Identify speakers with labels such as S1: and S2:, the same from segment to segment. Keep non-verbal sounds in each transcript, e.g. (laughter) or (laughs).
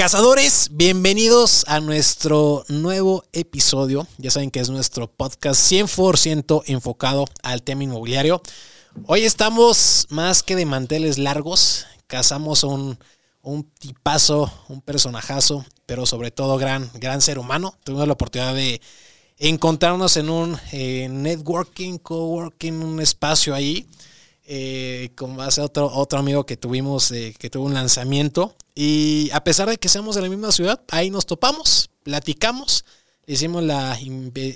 S1: Cazadores, bienvenidos a nuestro nuevo episodio. Ya saben que es nuestro podcast 100% enfocado al tema inmobiliario. Hoy estamos más que de manteles largos. Cazamos un, un tipazo, un personajazo, pero sobre todo gran, gran ser humano. Tuvimos la oportunidad de encontrarnos en un eh, networking, coworking, un espacio ahí. Eh, como hace otro, otro amigo que tuvimos, eh, que tuvo un lanzamiento. Y a pesar de que seamos de la misma ciudad, ahí nos topamos, platicamos, hicimos la,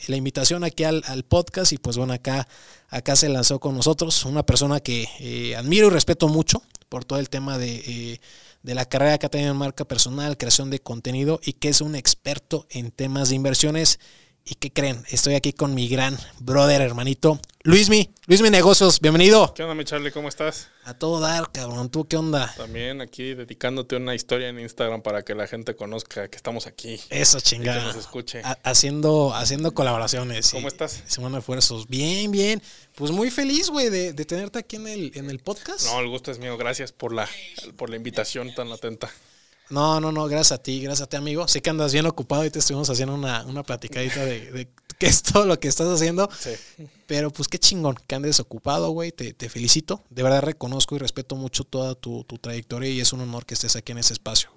S1: la invitación aquí al, al, podcast y pues bueno, acá, acá se lanzó con nosotros una persona que eh, admiro y respeto mucho por todo el tema de, eh, de la carrera que ha tenido en marca personal, creación de contenido y que es un experto en temas de inversiones. ¿Y qué creen? Estoy aquí con mi gran brother, hermanito, Luismi. Luismi Negocios, bienvenido.
S2: ¿Qué onda, mi Charlie? ¿Cómo estás?
S1: A todo dar, cabrón. ¿Tú qué onda?
S2: También aquí dedicándote una historia en Instagram para que la gente conozca que estamos aquí.
S1: Eso, chingada.
S2: que nos escuche.
S1: Ha- haciendo, haciendo colaboraciones.
S2: ¿Cómo
S1: y-
S2: estás?
S1: Sumando esfuerzos. Bien, bien. Pues muy feliz, güey, de, de tenerte aquí en el, en el podcast.
S2: No, el gusto es mío. Gracias por la, por la invitación tan atenta.
S1: No, no, no, gracias a ti, gracias a ti, amigo. Sé que andas bien ocupado y te estuvimos haciendo una, una platicadita de, de qué es todo lo que estás haciendo.
S2: Sí.
S1: Pero pues qué chingón que andes ocupado, güey. Te, te felicito. De verdad reconozco y respeto mucho toda tu, tu trayectoria y es un honor que estés aquí en ese espacio.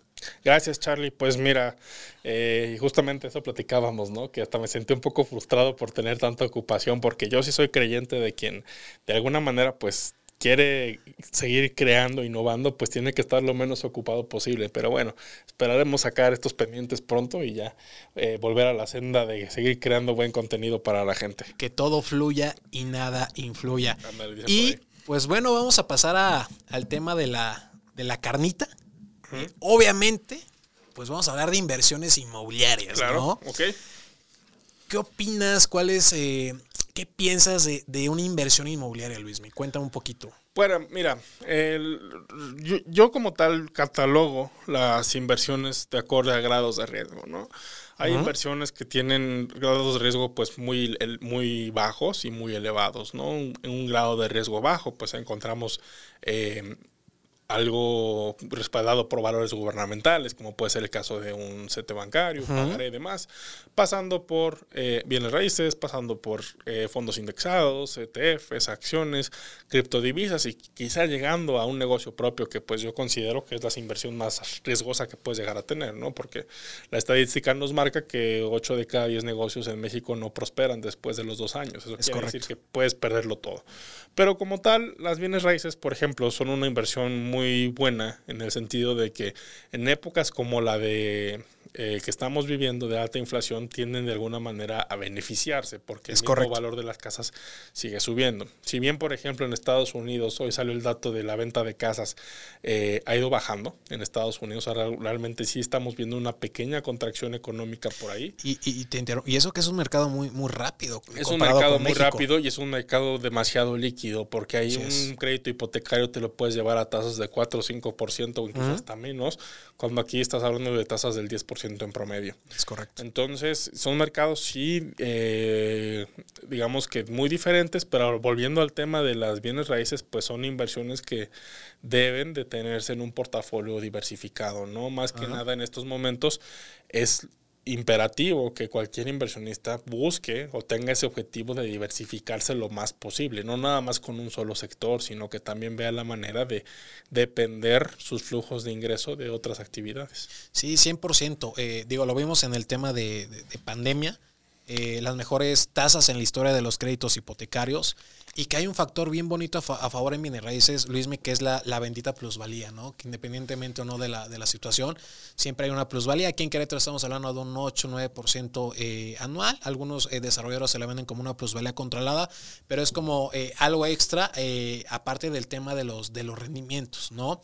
S2: Gracias, Charlie. Pues mira, eh, justamente eso platicábamos, ¿no? Que hasta me sentí un poco frustrado por tener tanta ocupación, porque yo sí soy creyente de quien de alguna manera, pues quiere seguir creando, innovando, pues tiene que estar lo menos ocupado posible. Pero bueno, esperaremos sacar estos pendientes pronto y ya eh, volver a la senda de seguir creando buen contenido para la gente.
S1: Que todo fluya y nada influya. Y pues bueno, vamos a pasar a- al tema de la, de la carnita. Obviamente, pues vamos a hablar de inversiones inmobiliarias,
S2: Claro,
S1: ¿no?
S2: ok.
S1: ¿Qué opinas? ¿Cuál es, eh, qué piensas de, de una inversión inmobiliaria, Luis? Me cuenta un poquito.
S2: Bueno, mira, el- yo, yo como tal catalogo las inversiones de acuerdo a grados de riesgo, ¿no? Hay inversiones que tienen grados de riesgo pues muy, el- muy bajos y muy elevados, ¿no? Un- En un grado de riesgo bajo pues encontramos eh, algo respaldado por valores gubernamentales, como puede ser el caso de un CT bancario, pagaré y demás, pasando por eh, bienes raíces, pasando por eh, fondos indexados, ETFs, acciones, criptodivisas y quizá llegando a un negocio propio que pues yo considero que es la inversión más riesgosa que puedes llegar a tener, ¿no? Porque la estadística nos marca que 8 de cada 10 negocios en México no prosperan después de los dos años. Eso
S1: Es
S2: quiere
S1: correcto.
S2: decir que puedes perderlo todo. Pero como tal, las bienes raíces, por ejemplo, son una inversión muy buena en el sentido de que en épocas como la de eh, que estamos viviendo de alta inflación tienden de alguna manera a beneficiarse porque
S1: Es
S2: el mismo
S1: correcto.
S2: valor de las casas sigue subiendo. Si bien, por ejemplo, en Estados Unidos hoy salió el dato de la venta de casas eh, ha ido bajando en Estados Unidos, ahora realmente sí estamos viendo una pequeña contracción económica por ahí.
S1: Y, y, te y eso que es un mercado muy, muy rápido.
S2: Es un mercado muy
S1: México.
S2: rápido y es un mercado demasiado líquido porque hay
S1: Así
S2: un
S1: es.
S2: crédito hipotecario te lo puedes llevar a tasas de 4 o 5% o incluso hasta menos, cuando aquí estás hablando de tasas del 10% en promedio.
S1: Es correcto.
S2: Entonces, son mercados sí, eh, digamos que muy diferentes, pero volviendo al tema de las bienes raíces, pues son inversiones que deben de tenerse en un portafolio diversificado, ¿no? Más que
S1: Ajá.
S2: nada en estos momentos es imperativo que cualquier inversionista busque o tenga ese objetivo de diversificarse lo más posible, no nada más con un solo sector, sino que también vea la manera de depender sus flujos de ingreso de otras actividades.
S1: Sí, 100%. Eh, digo, lo vimos en el tema de, de- de pandemia, eh, las mejores tasas en la historia de los créditos hipotecarios y que hay un factor bien bonito a, fa- a favor en bienes raíces, Luismi, que es la, la bendita plusvalía, ¿no? Que independientemente o no de la, de la situación, siempre hay una plusvalía. Aquí en Querétaro estamos hablando de un 8-9% eh, anual. Algunos eh, desarrolladores se la venden como una plusvalía controlada, pero es como eh, algo extra, aparte del tema de los, de los rendimientos, ¿no?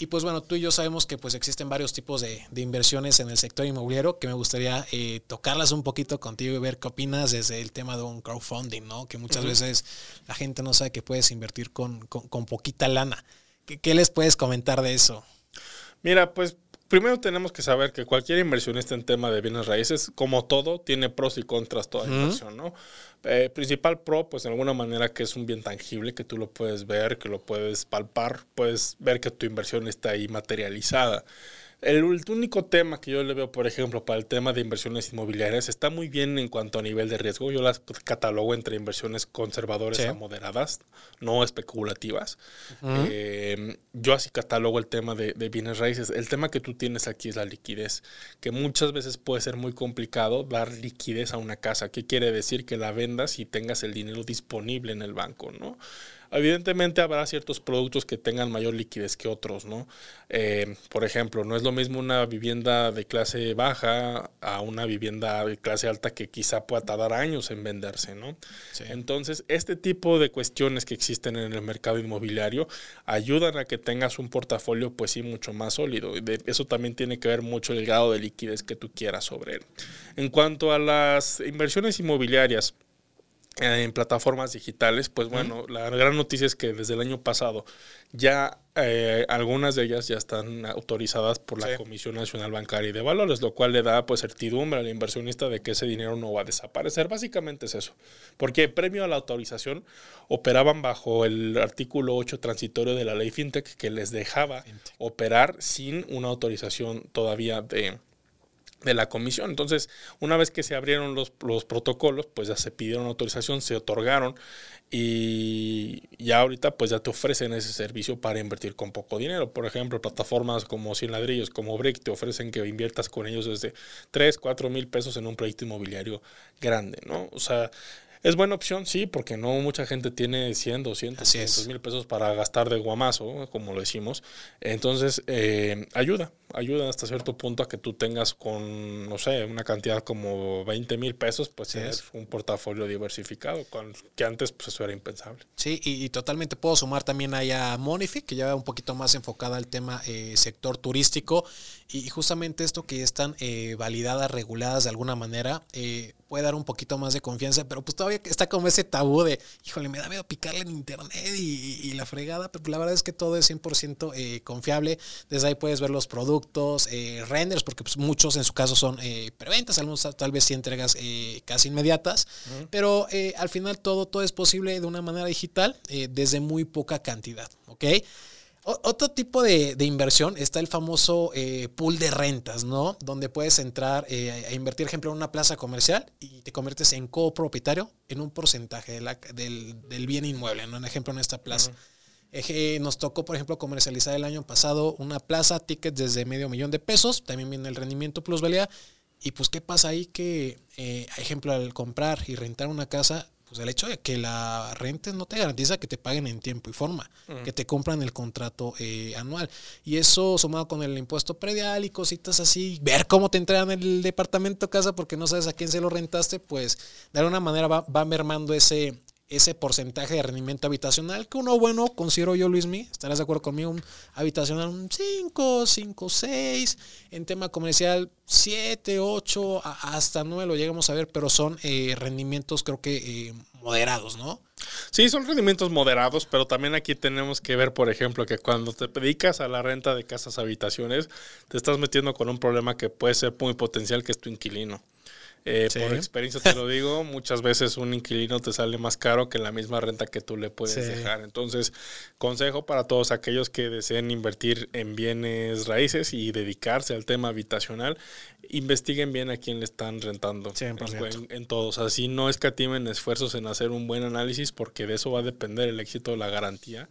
S1: Y pues bueno, tú y yo sabemos que pues existen varios tipos de, de inversiones en el sector inmobiliario que me gustaría eh, tocarlas un poquito contigo y ver qué opinas desde el tema de un crowdfunding, ¿no? Que muchas veces la gente no sabe que puedes invertir con, con, con poquita lana. ¿Qué, ¿Qué les puedes comentar de eso?
S2: Mira, pues primero tenemos que saber que cualquier inversionista en tema de bienes raíces, como todo, tiene pros y contras toda inversión, ¿no? Eh, principal pro, pues de alguna manera que es un bien tangible, que tú lo puedes ver, que lo puedes palpar, puedes ver que tu inversión está ahí materializada. El único tema que yo le veo, por ejemplo, para el tema de inversiones inmobiliarias, está muy bien en cuanto a nivel de riesgo. Yo las catalogo entre inversiones conservadoras a moderadas, no especulativas. Eh, yo así catalogo el tema de, de, bienes raíces. El tema que tú tienes aquí es la liquidez, que muchas veces puede ser muy complicado dar liquidez a una casa. ¿Qué quiere decir? Que la vendas y tengas el dinero disponible en el banco, ¿no? Evidentemente habrá ciertos productos que tengan mayor liquidez que otros, ¿no? Eh, por ejemplo, no es lo mismo una vivienda de clase baja a una vivienda de clase alta que quizá pueda tardar años en venderse, ¿no? Entonces, este tipo de cuestiones que existen en el mercado inmobiliario ayudan a que tengas un portafolio, pues sí, mucho más sólido. eso también tiene que ver mucho el grado de liquidez que tú quieras sobre él. En cuanto a las inversiones inmobiliarias, en plataformas digitales, pues bueno, la gran noticia es que desde el año pasado ya eh, algunas de ellas ya están autorizadas por la Comisión Nacional Bancaria y de Valores, lo cual le da pues certidumbre al inversionista de que ese dinero no va a desaparecer. Básicamente es eso, porque premio a la autorización operaban bajo el artículo 8 transitorio de la ley FinTech que les dejaba operar sin una autorización todavía de de la comisión. Entonces, una vez que se abrieron los, los, protocolos, pues ya se pidieron autorización, se otorgaron y ya ahorita pues ya te ofrecen ese servicio para invertir con poco dinero. Por ejemplo, plataformas como 100 ladrillos, como Brick, te ofrecen que inviertas con ellos desde 3, 4 mil pesos en un proyecto inmobiliario grande, ¿no? O sea, es buena opción, sí, porque no mucha gente tiene 100, 200, 500 mil pesos para gastar de guamazo, como lo decimos. Entonces, eh, ayuda, ayuda hasta cierto punto a que tú tengas con, no sé, una cantidad como 20 mil pesos, pues tienes un portafolio diversificado, con, que antes pues eso era impensable.
S1: Sí, y, totalmente puedo sumar también ahí a Monific, que ya va un poquito más enfocada al tema eh, sector turístico, y justamente esto que están eh, validadas, reguladas de alguna manera, eh, puede dar un poquito más de confianza, pero pues todavía está como ese tabú de, híjole, me da miedo picarle en internet y, la fregada, pero la verdad es que todo es 100% eh, confiable. Desde ahí puedes ver los productos, eh, renders, porque pues, muchos en su caso son eh, preventas, algunos tal vez sí entregas eh, casi inmediatas, pero al final todo, todo es posible de una manera digital desde muy poca cantidad, ¿ok? otro tipo de, inversión está el famoso eh, pool de rentas, ¿no? Donde puedes entrar eh, a invertir, ejemplo, en una plaza comercial y te conviertes en copropietario en un porcentaje del, bien inmueble, ¿no? Un ejemplo, en esta plaza. Nos tocó, por ejemplo, comercializar el año pasado una plaza, tickets desde medio millón de pesos, también viene el rendimiento plusvalía. Y pues, ¿qué pasa ahí? Que, eh, ejemplo, al comprar y rentar una casa, pues el hecho de que la renta no te garantiza que te paguen en tiempo y forma, que te compran el contrato eh, anual. Y eso sumado con el impuesto predial y cositas así, ver cómo te entregan el departamento casa porque no sabes a quién se lo rentaste, pues de alguna manera va, va mermando ese, ese porcentaje de rendimiento habitacional, que uno bueno, considero yo, Luismi, estarás de acuerdo conmigo, un habitacional un 5, 5, 6, en tema comercial 7, 8, hasta 9 lo llegamos a ver, pero son eh, rendimientos creo que eh, moderados, ¿no?
S2: Sí, son rendimientos moderados, pero también aquí tenemos que ver, por ejemplo, que cuando te dedicas a la renta de casas habitaciones, te estás metiendo con un problema que puede ser muy potencial, que es tu inquilino. Eh, por experiencia te lo digo, muchas veces un inquilino te sale más caro que la misma renta que tú le puedes dejar. Entonces, consejo para todos aquellos que deseen invertir en bienes raíces y dedicarse al tema habitacional, investiguen bien a quién le están rentando en, en, todos. Así no escatimen esfuerzos en hacer un buen análisis porque de eso va a depender el éxito de la garantía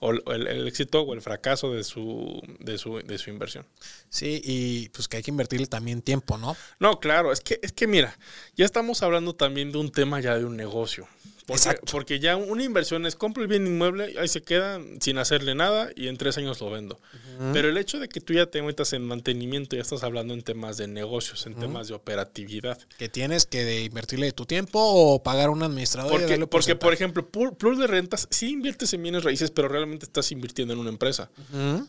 S2: o el, éxito o el fracaso de su, de su, de su inversión.
S1: Sí, y pues que hay que invertirle también tiempo, ¿no?
S2: No, claro, es que, es que mira, ya estamos hablando también de un tema ya de un negocio. Porque, porque, ya una inversión es compro el bien inmueble, ahí se queda sin hacerle nada y en tres años lo vendo. Pero el hecho de que tú ya te metas en mantenimiento, ya estás hablando en temas de negocios, en temas de operatividad.
S1: Que tienes que invertirle tu tiempo o pagar un administrador.
S2: Porque, porque por ejemplo, Plus de rentas, sí inviertes en bienes raíces, pero realmente estás invirtiendo en una empresa,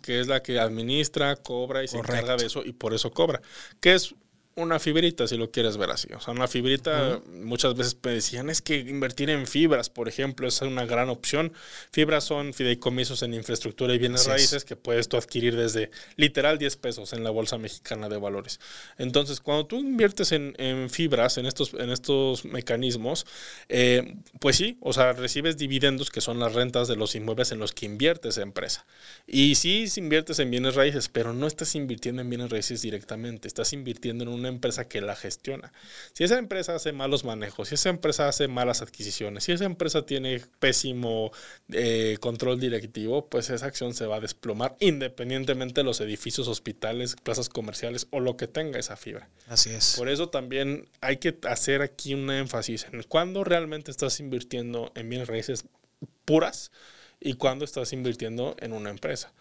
S2: que es la que administra, cobra y se encarga de eso y por eso cobra. Que es una fibrita, si lo quieres ver así. O sea, una fibrita, muchas veces me decían, es que invertir en fibras, por ejemplo, es una gran opción. Fibras son fideicomisos en infraestructura y bienes raíces que puedes tú adquirir desde literal 10 pesos en la Bolsa Mexicana de Valores. Entonces, cuando tú inviertes en, fibras, en estos, en estos mecanismos, eh, pues sí, o sea, recibes dividendos que son las rentas de los inmuebles en los que inviertes empresa. Y sí inviertes en bienes raíces, pero no estás invirtiendo en bienes raíces directamente, estás invirtiendo en un una empresa que la gestiona. Si esa empresa hace malos manejos, si esa empresa hace malas adquisiciones, si esa empresa tiene pésimo eh, control directivo, pues esa acción se va a desplomar independientemente de los edificios, hospitales, plazas comerciales o lo que tenga esa fibra.
S1: Así es.
S2: Por eso también hay que hacer aquí un énfasis en cuándo realmente estás invirtiendo en bienes raíces puras y cuándo estás invirtiendo en una empresa.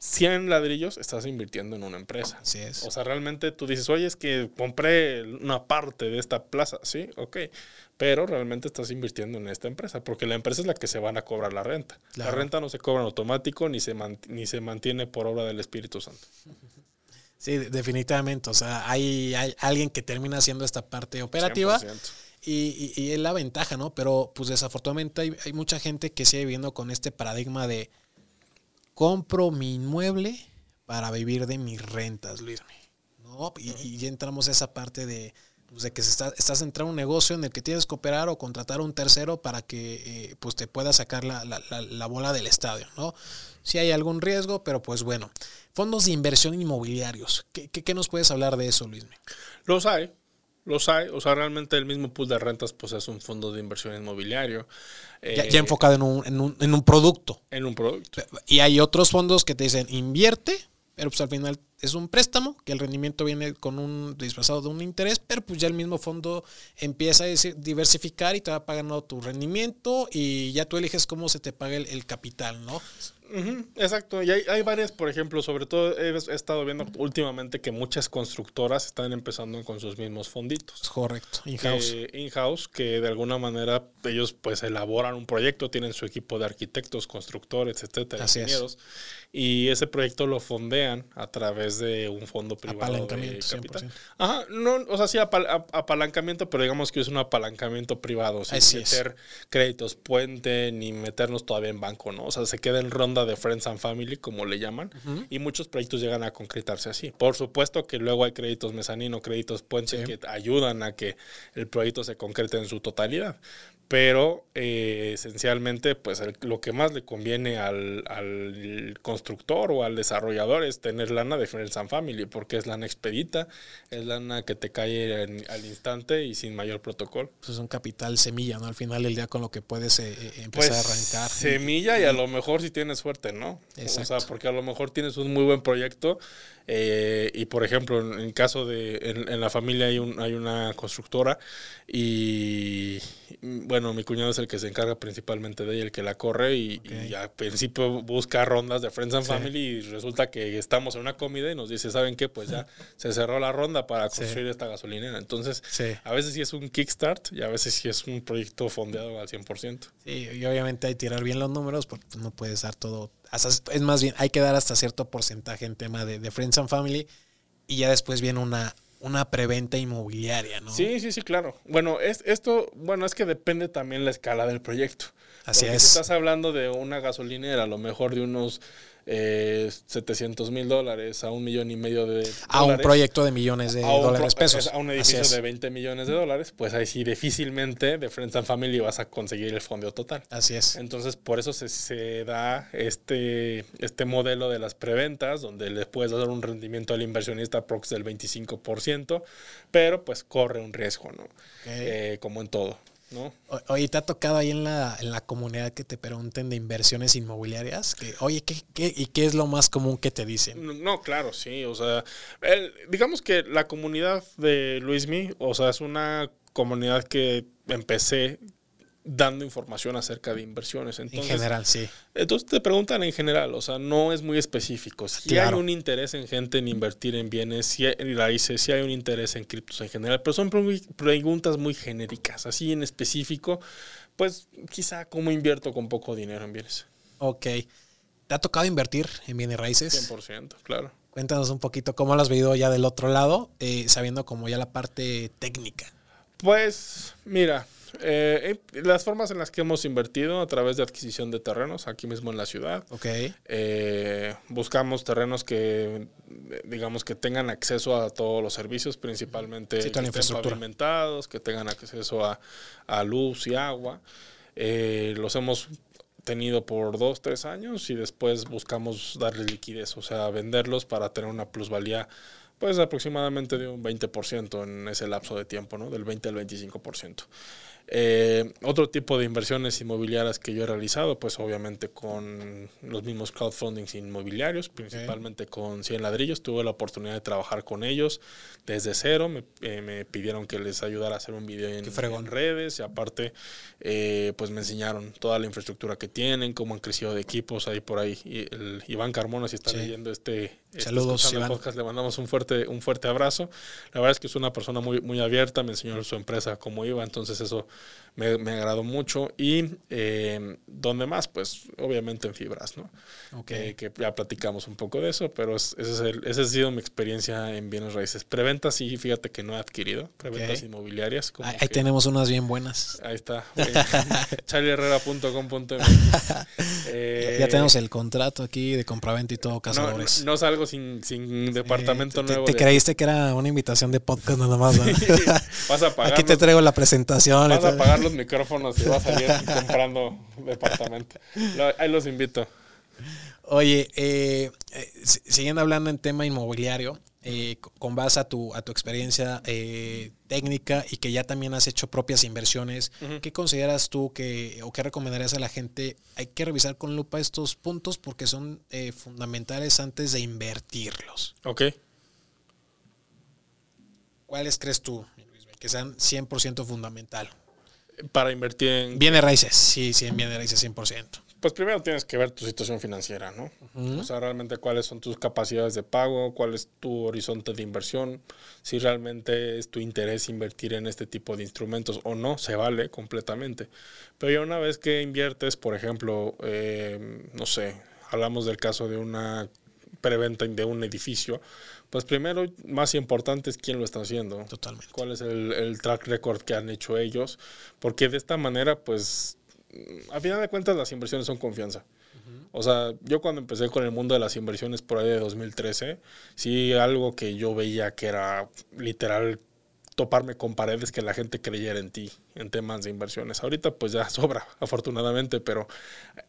S2: 100 ladrillos, estás invirtiendo en una empresa.
S1: Así es.
S2: O sea, realmente tú dices, oye, es que compré una parte de esta plaza, sí, ok, pero realmente estás invirtiendo en esta empresa, porque la empresa es la que se van a cobrar la renta. La renta no se cobra en automático ni se, ni se mantiene por obra del Espíritu Santo. (laughs)
S1: Sí, definitivamente. O sea, hay, hay alguien que termina haciendo esta parte operativa. Y, y, es la ventaja, ¿no? Pero pues desafortunadamente hay, hay mucha gente que sigue viviendo con este paradigma de compro mi inmueble para vivir de mis rentas, Luis. ¿no? Y, ya entramos a esa parte de, pues, de que estás entrando en un negocio en el que tienes que operar o contratar a un tercero para que eh, pues te pueda sacar la, la, bola del estadio, ¿no? Si hay algún riesgo, pero pues bueno. Fondos de inversión inmobiliarios. ¿Qué, qué, nos puedes hablar de eso, Luis?
S2: Los hay. Los hay, o sea, realmente el mismo pool de rentas pues es un fondo de inversión inmobiliario.
S1: ya, eh, enfocado en un, en, un, en un producto.
S2: En un producto.
S1: Y hay otros fondos que te dicen invierte, pero pues al final es un préstamo, que el rendimiento viene con un disfrazado de un interés, pero pues ya el mismo fondo empieza a diversificar y te va pagando tu rendimiento y ya tú eliges cómo se te paga el capital, ¿no?
S2: exacto, y hay, hay, varias, por ejemplo, sobre todo he, estado viendo últimamente que muchas constructoras están empezando con sus mismos fonditos.
S1: Correcto, in-house.
S2: in-house, que de alguna manera ellos pues elaboran un proyecto, tienen su equipo de arquitectos, constructores, etcétera, ingenieros, y ese proyecto lo fondean a través de un fondo privado de capital. Ajá, no, o sea, sí apalancamiento, pero digamos que es un apalancamiento privado, sin meter créditos puente ni meternos todavía en banco, ¿no? O sea, se queda en ronda de Friends and Family, como le llaman, y muchos proyectos llegan a concretarse así. Por supuesto que luego hay créditos mezanino, créditos puente que ayudan a que el proyecto se concrete en su totalidad pero eh, esencialmente pues lo que más le conviene al, constructor o al desarrollador es tener lana de Friends and Family porque es lana expedita, es lana que te cae al instante y sin mayor protocolo.
S1: Pues es un capital semilla, ¿no? Al final del día con lo que puedes eh, eh, empezar a pues, arrancar.
S2: Semilla y, a lo mejor si tienes suerte, ¿no? Exacto. O sea, porque a lo mejor tienes un muy buen proyecto y por ejemplo en, caso de, en, la familia hay, un, hay una constructora y bueno, mi cuñado es el que se encarga principalmente de ella, el que la corre y, al principio busca rondas de Friends and Family y resulta que estamos en una comida y nos dice, ¿saben qué? Pues ya (laughs) se cerró la ronda para construir esta gasolinera. Entonces, a veces sí es un kickstart y a veces sí es un proyecto fondeado al 100%.
S1: Sí, y obviamente hay que tirar bien los números porque no puedes dar todo. Es más bien, hay que dar hasta cierto porcentaje en tema de, de Friends and Family y ya después viene una una preventa inmobiliaria, ¿no?
S2: Sí, sí, sí, claro. Bueno, es, esto, bueno, es que depende también la escala del proyecto.
S1: Así es.
S2: Si estás hablando de una gasolinera, a lo mejor de unos eh, 700 mil dólares a un millón y medio de dólares.
S1: A un proyecto de millones de dólares pesos.
S2: A un edificio de 20 millones de dólares, pues ahí sí difícilmente de Friends and Family vas a conseguir el fondo total.
S1: Así es.
S2: Entonces, por eso se, se da este, este modelo de las preventas, donde le puedes dar un rendimiento al inversionista prox del 25%, pero pues corre un riesgo, ¿no? Eh, como en todo. ¿No?
S1: oye, ¿te ha tocado ahí en la, en la comunidad que te pregunten de inversiones inmobiliarias? Que, oye, ¿qué, qué, y qué es lo más común que te dicen?
S2: No, claro, sí. O sea, digamos que la comunidad de Luismi, o sea, es una comunidad que empecé dando información acerca de inversiones.
S1: en general, sí.
S2: Entonces te preguntan en general, o sea, no es muy específico. Si hay un interés en gente en invertir en bienes, si hay raíces, si hay un interés en criptos en general, pero son preguntas muy genéricas. Así en específico, pues quizá cómo invierto con poco dinero en bienes.
S1: Ok. ¿Te ha tocado invertir en bienes raíces?
S2: 100%, claro.
S1: Cuéntanos un poquito cómo lo has vivido ya del otro lado, eh, sabiendo como ya la parte técnica.
S2: Pues mira, eh, las formas en las que hemos invertido a través de adquisición de terrenos aquí mismo en la ciudad.
S1: Ok.
S2: Eh, buscamos terrenos que, digamos, que tengan acceso a todos los servicios, principalmente
S1: Sí,
S2: que estén
S1: infraestructura.
S2: pavimentados, que tengan acceso a, a luz y agua. Eh, los hemos tenido por dos, tres años y después buscamos darle liquidez, o sea, venderlos para tener una plusvalía pues aproximadamente de un 20% en ese lapso de tiempo, ¿no? Del 20 al 25%. Eh, otro tipo de inversiones inmobiliarias que yo he realizado, pues obviamente con los mismos crowdfundings inmobiliarios, principalmente con 100 ladrillos. Tuve la oportunidad de trabajar con ellos desde cero. Me, eh, me pidieron que les ayudara a hacer un video en, redes y aparte, eh, pues me enseñaron toda la infraestructura que tienen, cómo han crecido de equipos ahí por ahí. Y el Iván Carmona, si está
S1: Sí.
S2: leyendo este, este-
S1: Saludos,
S2: el
S1: Iván.
S2: podcast, le mandamos un fuerte, un fuerte abrazo. La verdad es que es una persona muy, muy abierta, me enseñó su empresa cómo iba, entonces eso me, me agradó mucho. Y eh, donde más, pues obviamente en fibras, ¿no?
S1: Ok.
S2: Eh, que ya platicamos un poco de eso, pero es- ese es el- esa ha sido mi experiencia en bienes raíces. Preventas sí, fíjate que no he adquirido, preventas inmobiliarias. como
S1: ahí, tenemos unas bien buenas.
S2: Ahí está. (laughs) charlieherrera.com.mx (laughs) Eh,
S1: ya tenemos el contrato aquí de compraventa y todo,
S2: no,
S1: cazadores.
S2: no salgo sin, sin departamento
S1: te,
S2: nuevo.
S1: te
S2: de-
S1: creíste que era una invitación de podcast nada más. ¿no? (laughs)
S2: vas a pagar
S1: Aquí te traigo la presentación.
S2: Vas a
S1: todo.
S2: pagar los (laughs) micrófonos y vas a salir (laughs) comprando departamento. Ahí los invito.
S1: Oye, eh, eh, si- siguiendo hablando en tema inmobiliario, eh, co- con base a tu, a tu experiencia eh, técnica y que ya también has hecho propias inversiones. ¿qué consideras tú que o qué recomendarías a la gente? Hay que revisar con lupa estos puntos porque son fundamentales antes de invertirlos.
S2: Ok.
S1: ¿Cuáles crees tú Luis, que sean 100% fundamental?
S2: Para invertir en.
S1: Bienes raíces, sí, sí, en bienes raíces 100%.
S2: Pues primero tienes que ver tu situación financiera, ¿no?
S1: Ujú.
S2: O sea, realmente cuáles son tus capacidades de pago, cuál es tu horizonte de inversión, si realmente es tu interés invertir en este tipo de instrumentos o no, se vale completamente. Pero ya una vez que inviertes, por ejemplo, eh, no sé, hablamos del caso de una preventa de un edificio, pues primero, más importante es quién lo está haciendo
S1: Totalmente.
S2: cuál es el, el track record que han hecho ellos, porque de esta manera, pues, mm, a final de cuentas las inversiones son confianza. O sea, yo cuando empecé con el mundo de las inversiones por ahí de 2013, sí algo que yo veía que era literal toparme con paredes que la gente creyera en ti en temas de inversiones. Ahorita pues ya (laughs) sobra, afortunadamente, pero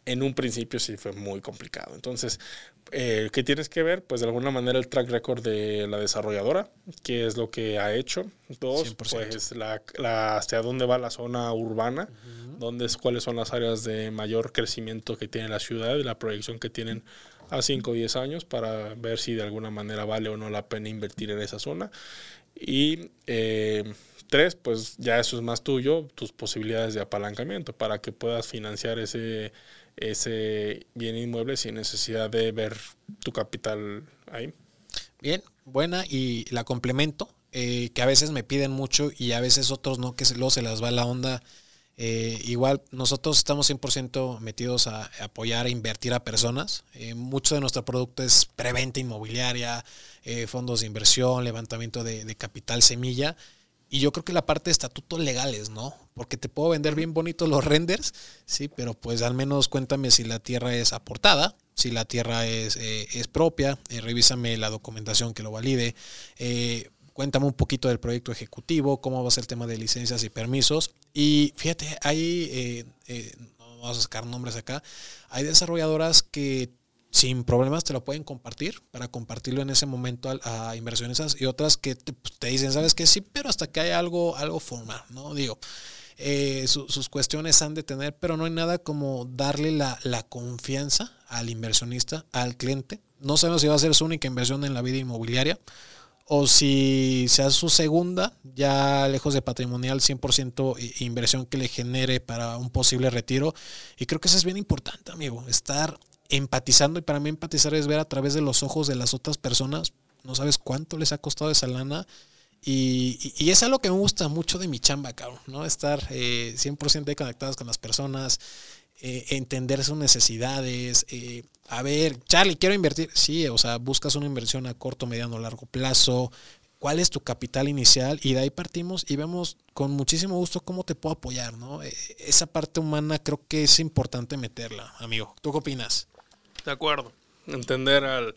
S2: en un principio sí fue muy complicado. Entonces, eh, ¿qué tienes que ver? Pues de alguna manera el track record de la desarrolladora, qué es lo que ha hecho. Dos,
S1: 100%.
S2: pues la, la- hacia dónde va la zona urbana, dónde es, cuáles son las áreas de mayor crecimiento que tiene la ciudad y la proyección que tienen a 5 o 10 años para ver si de alguna manera vale o no la pena invertir en esa zona. Y eh, tres, pues ya eso es más tuyo, tus posibilidades de apalancamiento para que puedas financiar ese, ese bien inmueble sin necesidad de ver tu capital ahí.
S1: Bien, buena y la complemento, eh, que a veces me piden mucho y a veces otros no, que luego se las va la onda. Eh, igual nosotros estamos 100% metidos a, apoyar e invertir a personas. Eh, mucho de nuestro producto es preventa inmobiliaria, eh, fondos de inversión, levantamiento de, capital semilla. Y yo creo que la parte de estatutos legales, ¿no? Porque te puedo vender bien bonitos los renders, sí, pero pues al menos cuéntame si la tierra es aportada, si la tierra es, es propia, revísame la documentación que lo valide, cuéntame un poquito del proyecto ejecutivo, cómo va a ser el tema de licencias y permisos. Y fíjate, hay, eh, eh, no vamos a sacar nombres acá, hay desarrolladoras que sin problemas te lo pueden compartir para compartirlo en ese momento a, inversionistas y otras que te, pues, dicen, sabes que sí, pero hasta que haya algo, algo formal, ¿no? Digo, eh, su- sus cuestiones han de tener, pero no hay nada como darle la, la confianza al inversionista, al cliente. No sabemos si va a ser su única inversión en la vida inmobiliaria o si sea su segunda, ya lejos de patrimonial, 100% i- inversión que le genere para un posible retiro. Y creo que eso es bien importante, amigo, estar empatizando. Y para mí empatizar es ver a través de los ojos de las otras personas. No sabes cuánto les ha costado esa lana. Y, y- es algo que me gusta mucho de mi chamba, cabrón, ¿no? Estar eh, 100% ahí conectados con las personas. Eh, entender sus necesidades. Eh, a ver, Charlie, quiero invertir. Sí, o sea, buscas una inversión a corto, mediano, largo plazo. ¿Cuál es tu capital inicial? Y de ahí partimos y vemos con muchísimo gusto cómo te puedo apoyar, ¿no? Eh, esa parte humana creo que es importante meterla, amigo. ¿Tú qué opinas?
S2: De acuerdo. Entender al...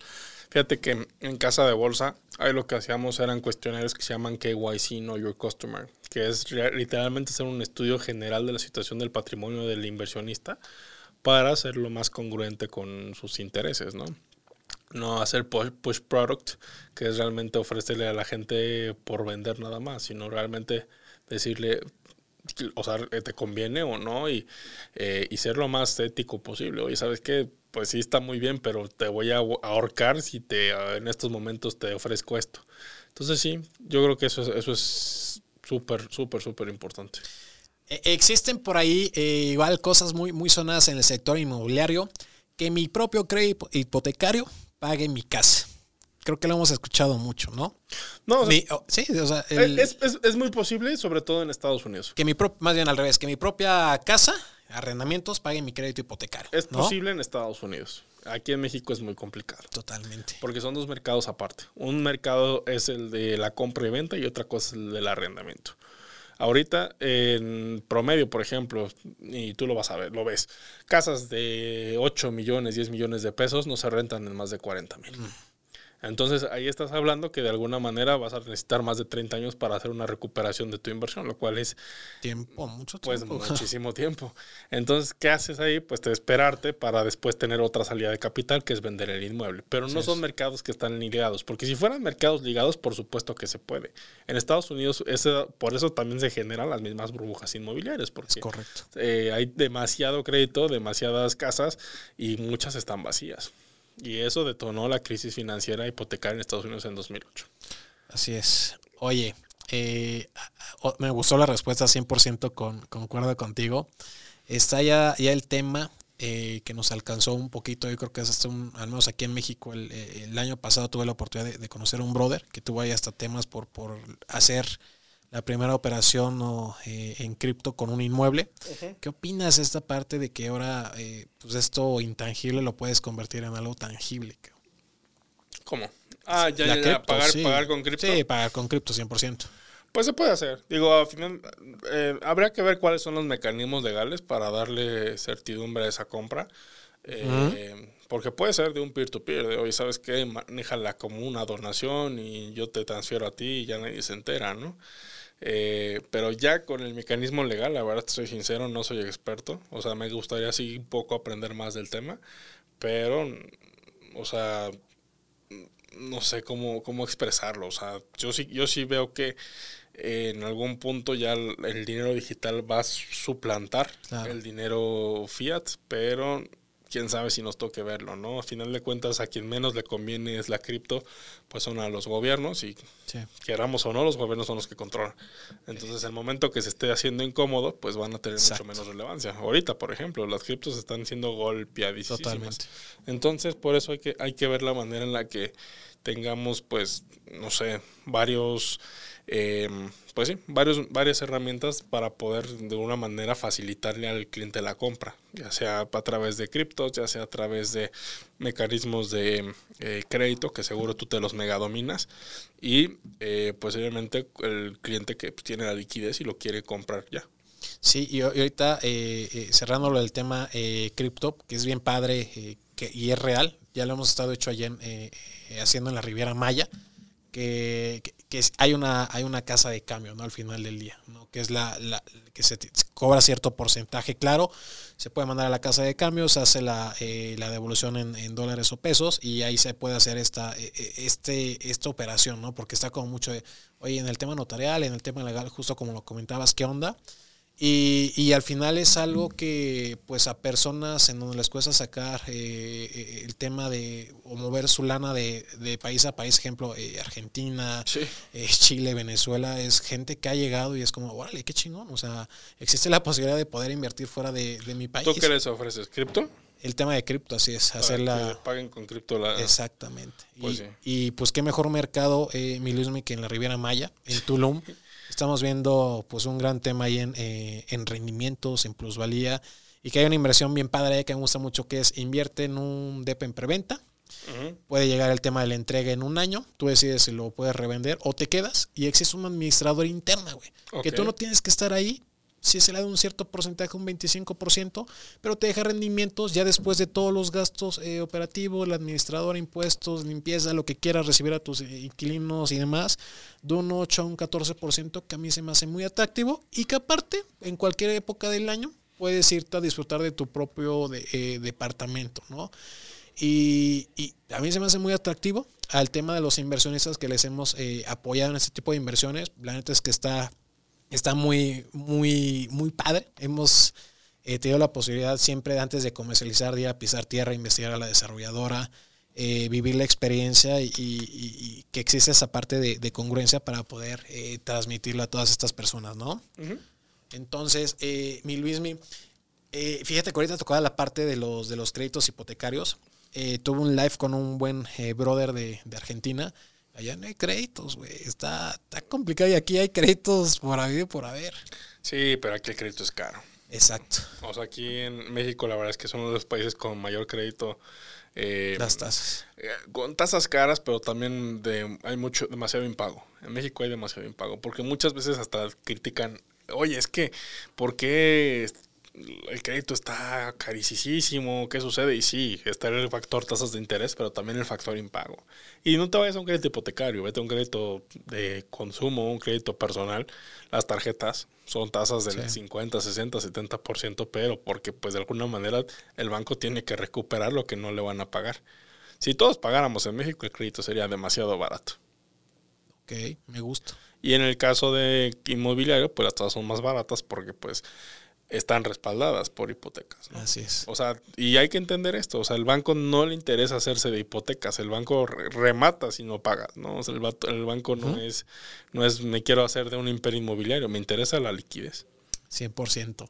S2: Fíjate que en casa de bolsa, ahí lo que hacíamos eran cuestionarios que se llaman KYC, Know Your Customer, que es literalmente hacer un estudio general de la situación del patrimonio del inversionista para hacerlo más congruente con sus intereses, ¿no? No hacer push product, que es realmente ofrecerle a la gente por vender nada más, sino realmente decirle, o sea, te conviene o no y, eh, y ser lo más ético posible. Oye, ¿sabes qué? Pues sí está muy bien, pero te voy a ahorcar si te en estos momentos te ofrezco esto. Entonces sí, yo creo que eso es, eso es súper, súper, súper importante.
S1: E, existen por ahí eh, igual cosas muy, muy sonadas en el sector inmobiliario, que mi propio crédito hipotecario pague mi casa. Creo que lo hemos escuchado mucho, ¿no?
S2: No, oh, sí, o sea, es, muy posible, sobre todo en Estados Unidos.
S1: Que mi más bien al revés, que mi propia casa, arrendamientos, pague mi crédito hipotecario.
S2: Es posible en Estados Unidos. Aquí en México es muy complicado.
S1: Totalmente.
S2: Porque son dos mercados aparte. Un mercado es el de la compra y venta y otra cosa es el del arrendamiento. Ahorita, en promedio, por ejemplo, y tú lo vas a ver, lo ves, casas de 8 millones, 10 millones de pesos no se rentan en más de 40 mil. Mm. Entonces ahí estás hablando que de alguna manera vas a necesitar más de 30 años para hacer una recuperación de tu inversión, lo cual es
S1: tiempo, mucho
S2: pues, tiempo. Pues muchísimo (laughs) tiempo. Entonces, ¿qué haces ahí? Pues te esperarte para después tener otra salida de capital, que es vender el inmueble. Pero no son mercados que están ligados, porque si fueran mercados ligados, por supuesto que se puede. En Estados Unidos, ese, por eso también se generan las mismas burbujas inmobiliarias, porque
S1: correcto.
S2: Eh, hay demasiado crédito, demasiadas casas y muchas están vacías. Y eso detonó la crisis financiera hipotecaria en Estados Unidos en 2008.
S1: Así es. Oye, eh, me gustó la respuesta 100%, con, concuerdo contigo. Está ya, ya el tema eh, que nos alcanzó un poquito, yo creo que es hasta un, al menos aquí en México, el, año pasado tuve la oportunidad de, conocer a un brother que tuvo ahí hasta temas por, por hacer la primera operación eh, en cripto con un inmueble. ¿Qué opinas de esta parte de que ahora eh, pues esto intangible lo puedes convertir en algo tangible?
S2: ¿Cómo? Ah, ya, ya, pagar, pagar con cripto.
S1: Sí, pagar con cripto 100%.
S2: Pues se puede hacer. Digo, al final, eh, habría que ver cuáles son los mecanismos legales para darle certidumbre a esa compra. Porque puede ser de un peer-to-peer, de hoy, ¿sabes qué? Manéjala como una donación y yo te transfiero a ti y ya nadie se entera, ¿no? Eh, pero ya con el mecanismo legal, la verdad, soy sincero, no soy experto. O sea, me gustaría así un poco aprender más del tema. Pero, o sea, no sé cómo, cómo expresarlo. O sea, yo sí, yo sí veo que en algún punto ya el, dinero digital va a suplantar el dinero fiat, pero quién sabe si nos toque verlo, ¿no? A final de cuentas, a quien menos le conviene es la cripto, pues son a los gobiernos y queramos o no, los gobiernos son los que controlan. Entonces, el momento que se esté haciendo incómodo, pues van a tener mucho menos relevancia. Ahorita, por ejemplo, las criptos están siendo golpeadísimas. Totalmente. Entonces, por eso hay que, hay que ver la manera en la que tengamos, pues, no sé, varios eh, pues sí, varios, varias herramientas para poder de una manera facilitarle al cliente la compra, ya sea a través de ya sea a través de mecanismos de eh, crédito, que seguro tú te los mega dominas, y eh, pues obviamente el cliente que tiene la liquidez y lo quiere comprar ya.
S1: Sí, y, ahorita eh, cerrándolo del tema cripto, que es bien padre que, y es real, ya lo hemos estado hecho allá haciendo en la Riviera Maya, que hay una hay una casa de cambio no al final del día ¿no? que es la, que se cobra cierto porcentaje claro se puede mandar a la casa de cambio se hace la, eh, la devolución en, dólares o pesos y ahí se puede hacer esta eh, eh, este esta operación no porque está como mucho de oye en el tema notarial en el tema legal justo como lo comentabas qué onda y, y, al final es algo que pues a personas en donde les cuesta sacar eh, eh, el tema de o mover su lana de, de país a país, ejemplo, eh, Argentina, Chile, Venezuela, es gente que ha llegado y es como, órale, qué chingón. O sea, existe la posibilidad de poder invertir fuera de, de mi país.
S2: ¿Tú qué les ofreces? ¿Cripto?
S1: El tema de cripto, así es, hacerla...
S2: paguen con cripto la...
S1: Exactamente. Pues y, y, pues qué mejor mercado, eh, mi que en la Riviera Maya, en Tulum. (laughs) Estamos viendo pues un gran tema ahí en, eh, en rendimientos, en plusvalía y que hay una inversión bien padre que me gusta mucho que es invierte en un DEP en preventa. Puede llegar el tema de la entrega en un año. Tú decides si lo puedes revender o te quedas y existe un administrador interna, güey. Que tú no tienes que estar ahí. Si se le da un cierto porcentaje, un 25%, pero te deja rendimientos ya después de todos los gastos eh, operativos, el administrador, impuestos, limpieza, lo que quieras recibir a tus eh, inquilinos y demás, de un 8 a un 14%, que a mí se me hace muy atractivo y que aparte, en cualquier época del año, puedes irte a disfrutar de tu propio eh, departamento, ¿no? Y, a mí se me hace muy atractivo al tema de los inversionistas que les hemos apoyado en este tipo de inversiones. La neta es que está, está muy, muy, muy padre. Hemos eh, tenido la posibilidad siempre antes de comercializar, de ir a pisar tierra, investigar a la desarrolladora, eh, vivir la experiencia y, que existe esa parte de, congruencia para poder transmitirla a todas estas personas, ¿no? Entonces, mi Luismi, fíjate que ahorita tocaba la parte de los, de los créditos hipotecarios eh, tuve un live con un buen eh, brother de, Argentina. Allá no hay créditos, güey. Está, está complicado y aquí hay créditos por haber y por haber.
S2: Sí, pero aquí el crédito es caro.
S1: Exacto.
S2: O sea, aquí en México la verdad es que son uno de los países con mayor crédito.
S1: Eh, Las tasas.
S2: Eh, con tasas caras, pero también de, hay mucho, demasiado impago. En México hay demasiado impago, porque muchas veces hasta critican, oye, es que, ¿por qué el crédito está carísimo, ¿qué sucede? Y sí, está el factor tasas de interés, pero también el factor impago. Y no te vayas a un crédito hipotecario, vete a un crédito de consumo, un crédito personal. Las tarjetas son tasas del 50, 60, 70%, pero porque pues de alguna manera el banco tiene que recuperar lo que no le van a pagar. Si todos pagáramos en México, el crédito sería demasiado barato.
S1: Ok, me gusta.
S2: Y en el caso de inmobiliario, pues las tasas son más baratas porque pues están respaldadas por hipotecas.
S1: Así es.
S2: O sea, y hay que entender esto, o sea, el banco no le interesa hacerse de hipotecas, el banco remata si no paga, ¿no? O sea, el, banco no es no es me quiero hacer de un imperio inmobiliario, me interesa la liquidez.
S1: 100%.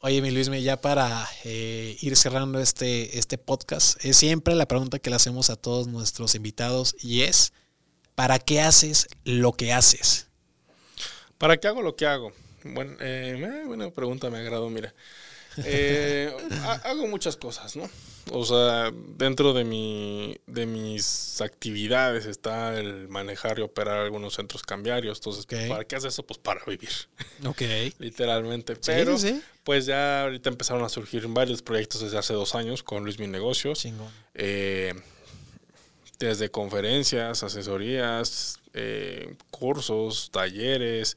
S1: Oye, mi Luis, ya para eh, ir cerrando este, este podcast, es siempre la pregunta que le hacemos a todos nuestros invitados y es, ¿para qué haces lo que haces?
S2: ¿Para qué hago lo que hago? Bueno, eh, buena pregunta, me agrado, mira. Eh, hago muchas cosas, ¿no? O sea, dentro de, mi, de mis actividades está el manejar y operar algunos centros cambiarios. Entonces, ¿para qué haces eso? Pues para vivir. (laughs)
S1: Ok.
S2: Literalmente. Pero, pues ya ahorita empezaron a surgir varios proyectos desde hace dos años con Luis Mi Negocios. Eh, desde conferencias, asesorías, eh, cursos, talleres,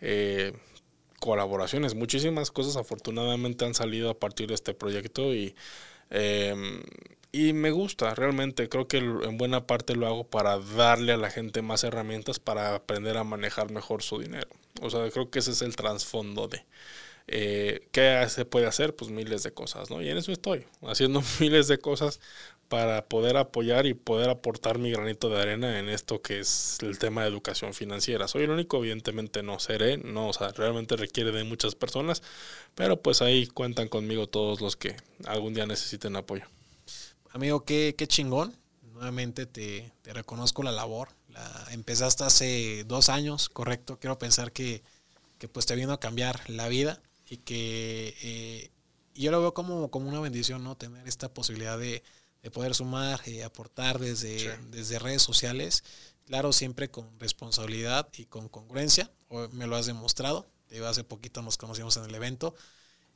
S2: eh, colaboraciones. Muchísimas cosas afortunadamente han salido a partir de este proyecto y, em, y me gusta, realmente creo que en buena parte lo hago para darle a la gente más herramientas para aprender a manejar mejor su dinero. O sea, creo que ese es el trasfondo de... Eh, ¿Qué se puede hacer? Pues miles de cosas, ¿no? Y en eso estoy, haciendo (laughs) miles de cosas para poder apoyar y poder aportar mi granito de arena en esto que es el tema de educación financiera. Soy el único, evidentemente no seré, no, o sea, realmente requiere de muchas personas, pero pues ahí cuentan conmigo todos los que algún día necesiten apoyo.
S1: Amigo, qué, qué chingón. Nuevamente te, reconozco la labor. La, empezaste hace dos años, correcto. Quiero pensar que, que pues te vino a cambiar la vida y que eh, yo lo veo como, como una bendición, ¿no? Tener esta posibilidad de poder sumar, y aportar desde, desde redes sociales, claro, siempre con responsabilidad y con congruencia, me lo has demostrado, hace poquito nos conocimos en el evento,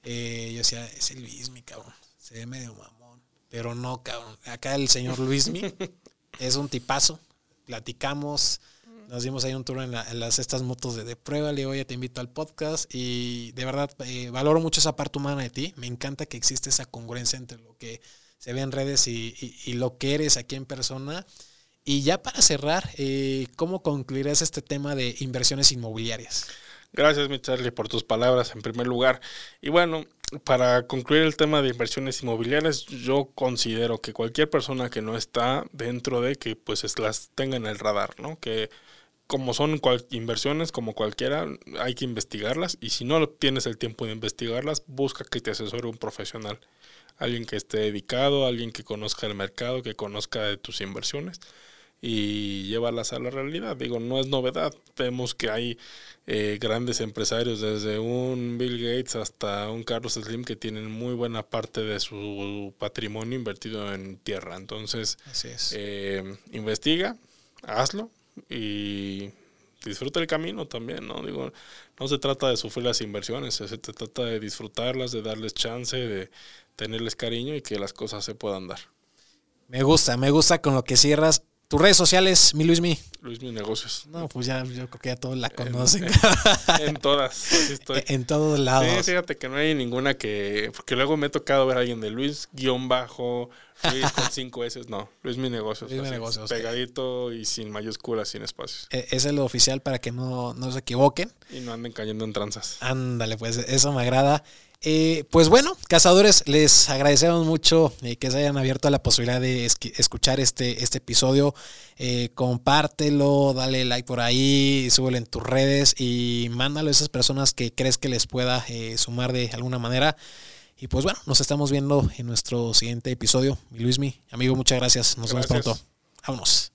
S1: eh, yo decía, es el Luismi, cabrón, se ve medio mamón, pero no, cabrón, acá el señor Luismi (laughs) es un tipazo, platicamos, nos dimos ahí un tour en, las estas motos de, prueba, le digo, oye, te invito al podcast y de verdad eh, valoro mucho esa parte humana de ti, me encanta que existe esa congruencia entre lo que se ve en redes y, lo que eres aquí en persona. Y ya para cerrar, eh, ¿cómo concluirás este tema de inversiones inmobiliarias?
S2: Gracias, mi Charlie, por tus palabras en primer lugar. Y bueno, para concluir el tema de inversiones inmobiliarias, yo considero que cualquier persona que no está dentro de que pues las tenga en el radar, ¿no? Que como son inversiones como cualquiera, hay que investigarlas y si no tienes el tiempo de investigarlas, busca que te asesore un profesional alguien que esté dedicado, alguien que conozca el mercado, que conozca de tus inversiones y llévalas a la realidad. Digo, no es novedad. Vemos que hay eh, grandes empresarios, desde un Bill Gates hasta un Carlos Slim, que tienen muy buena parte de su patrimonio invertido en tierra. Entonces, eh, investiga, hazlo y disfruta el camino también, ¿no? Digo, no se trata de sufrir las inversiones, se trata de disfrutarlas, de darles chance, de tenerles cariño y que las cosas se puedan dar.
S1: Me gusta, me gusta con lo que cierras. Tus redes sociales, mi Luismi.
S2: Luismi Negocios.
S1: No, pues ya yo creo que ya todos la conocen.
S2: En, todas, así estoy. (laughs)
S1: En todos lados.
S2: Sí, fíjate que no hay ninguna que. Porque luego me he tocado ver a alguien de Luis guion bajo, Luis con (laughs) cinco S. No, Luis Mi Negocios. Negocios. Pegadito y sin mayúsculas, sin espacios.
S1: E, es el oficial para que no, no se equivoquen.
S2: Y no anden cayendo en tranzas.
S1: Ándale, pues eso me agrada. Eh, pues bueno, cazadores, les agradecemos mucho eh, que se hayan abierto a la posibilidad de escuchar este, este episodio. Eh, compártelo, dale like por ahí, súbelo en tus redes y mándalo a esas personas que crees que les pueda sumar de alguna manera. Y pues bueno, nos estamos viendo en nuestro siguiente episodio. Mi Luismi, amigo, muchas gracias. Nos vemos pronto. Vámonos.